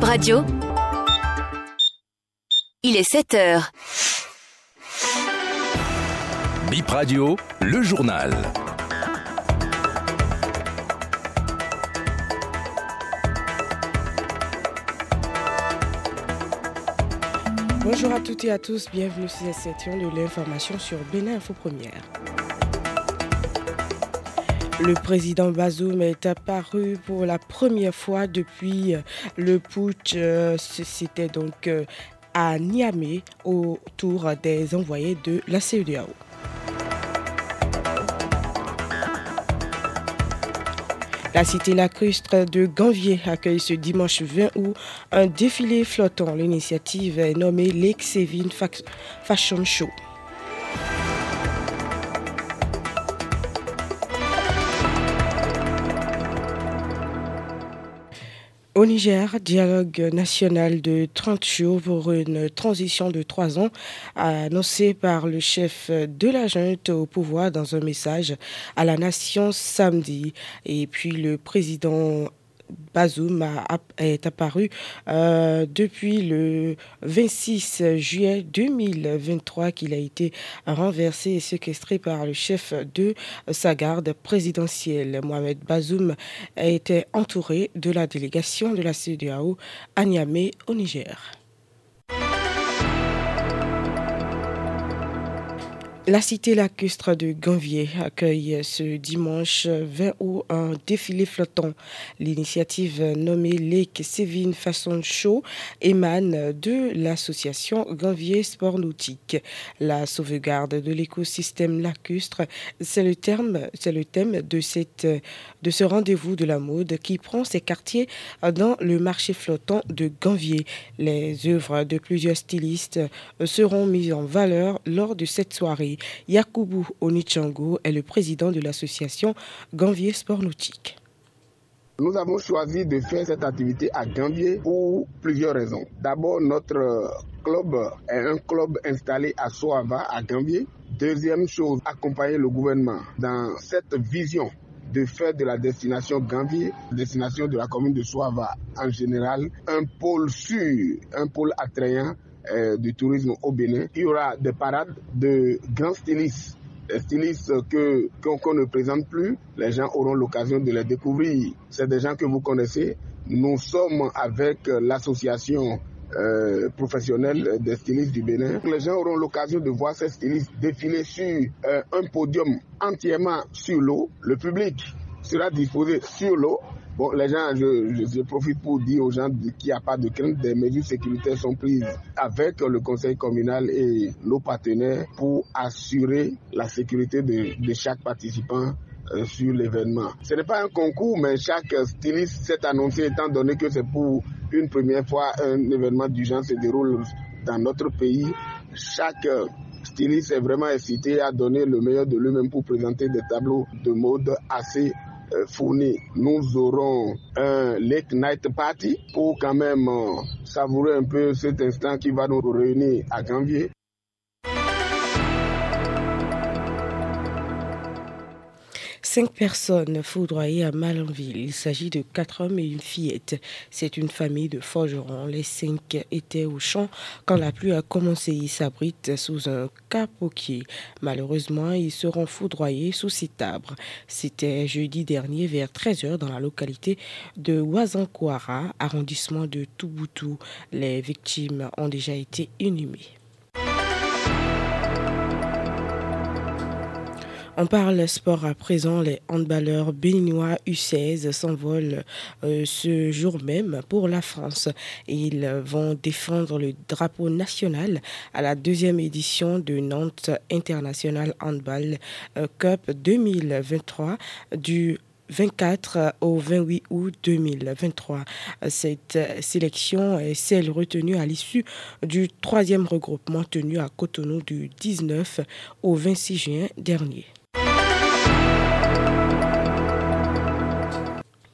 Bib Radio. Il est 7 heures. Bip Radio, le journal. Bonjour à toutes et à tous, bienvenue sur cette section de l'information sur Bénin Info Première. Le président Bazoum est apparu pour la première fois depuis le putsch. euh, C'était donc euh, à Niamey autour des envoyés de la CEDEAO. La cité lacustre de Ganvier accueille ce dimanche 20 août un défilé flottant. L'initiative est nommée Fac- Fashion Show. Au Niger, dialogue national de 30 jours pour une transition de trois ans, annoncé par le chef de la junte au pouvoir dans un message à la nation samedi. Et puis le président Bazoum est apparu euh, depuis le 26 juillet 2023 qu'il a été renversé et séquestré par le chef de sa garde présidentielle. Mohamed Bazoum a été entouré de la délégation de la CEDEAO à Niamey au Niger. La cité lacustre de Ganvier accueille ce dimanche 20 août un défilé flottant. L'initiative nommée Lake Sevin Fashion Show émane de l'association Ganvier Sport Nautique. La sauvegarde de l'écosystème lacustre, c'est le thème de de ce rendez-vous de la mode qui prend ses quartiers dans le marché flottant de Ganvier. Les œuvres de plusieurs stylistes seront mises en valeur lors de cette soirée. Yakubu Onichango est le président de l'association Ganvier Sport Nautique. Nous avons choisi de faire cette activité à Gambier pour plusieurs raisons. D'abord, notre club est un club installé à Soava, à Gambier. Deuxième chose, accompagner le gouvernement dans cette vision de faire de la destination Gambier, destination de la commune de Soava en général, un pôle sûr, un pôle attrayant euh, du tourisme au Bénin. Il y aura des parades de grands stylistes stylistes que qu'on ne présente plus, les gens auront l'occasion de les découvrir. C'est des gens que vous connaissez. Nous sommes avec l'association euh, professionnelle des stylistes du Bénin. Les gens auront l'occasion de voir ces stylistes défiler sur euh, un podium entièrement sur l'eau. Le public sera disposé sur l'eau. Bon, les gens, je, profite pour dire aux gens qu'il n'y a pas de crainte, des mesures sécuritaires sont prises avec le conseil communal et nos partenaires pour assurer la sécurité de, de chaque participant euh, sur l'événement. Ce n'est pas un concours, mais chaque styliste s'est annoncé étant donné que c'est pour une première fois un événement du genre se déroule dans notre pays. Chaque styliste est vraiment incité à donner le meilleur de lui-même pour présenter des tableaux de mode assez fournis. Nous aurons un late night party pour quand même euh, savourer un peu cet instant qui va nous réunir à Janvier. Cinq personnes foudroyées à Malanville. Il s'agit de quatre hommes et une fillette. C'est une famille de forgerons. Les cinq étaient au champ quand la pluie a commencé. Ils s'abritent sous un capoquier. Malheureusement, ils seront foudroyés sous cet arbre. C'était jeudi dernier vers 13h dans la localité de Ouazankwara, arrondissement de Touboutou. Les victimes ont déjà été inhumées. On parle sport à présent. Les handballeurs béninois U16 s'envolent euh, ce jour même pour la France. Ils vont défendre le drapeau national à la deuxième édition de Nantes International Handball euh, Cup 2023 du 24 au 28 août 2023. Cette sélection est celle retenue à l'issue du troisième regroupement tenu à Cotonou du 19 au 26 juin dernier.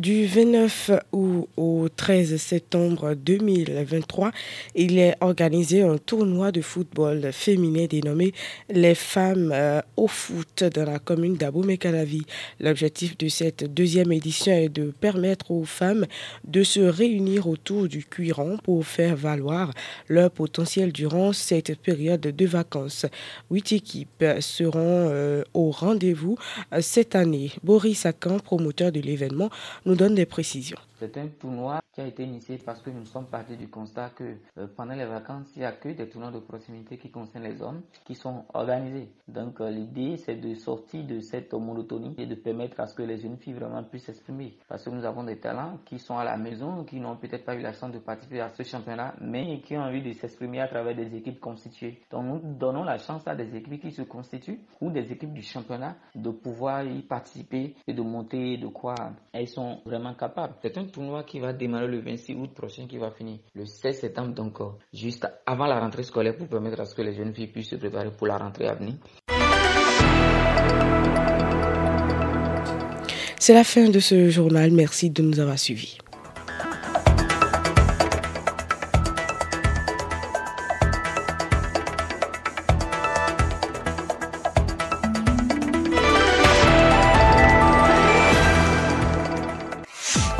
Du 29 août au 13 septembre 2023, il est organisé un tournoi de football féminin dénommé Les femmes euh, au foot dans la commune d'Abomey-Calavi. L'objectif de cette deuxième édition est de permettre aux femmes de se réunir autour du cuiron pour faire valoir leur potentiel durant cette période de vacances. Huit équipes seront euh, au rendez-vous euh, cette année. Boris Akan, promoteur de l'événement, nous donne des précisions. C'est un tournoi qui a été initié parce que nous sommes partis du constat que euh, pendant les vacances, il n'y a que des tournois de proximité qui concernent les hommes qui sont organisés. Donc euh, l'idée, c'est de sortir de cette monotonie et de permettre à ce que les jeunes filles vraiment puissent s'exprimer. Parce que nous avons des talents qui sont à la maison, qui n'ont peut-être pas eu la chance de participer à ce championnat, mais qui ont envie de s'exprimer à travers des équipes constituées. Donc nous donnons la chance à des équipes qui se constituent ou des équipes du championnat de pouvoir y participer et de monter de quoi elles sont vraiment capables. C'est un tournoi qui va démarrer le 26 août prochain, qui va finir le 16 septembre, donc euh, juste avant la rentrée scolaire pour permettre à ce que les jeunes filles puissent se préparer pour la rentrée à venir. C'est la fin de ce journal. Merci de nous avoir suivis.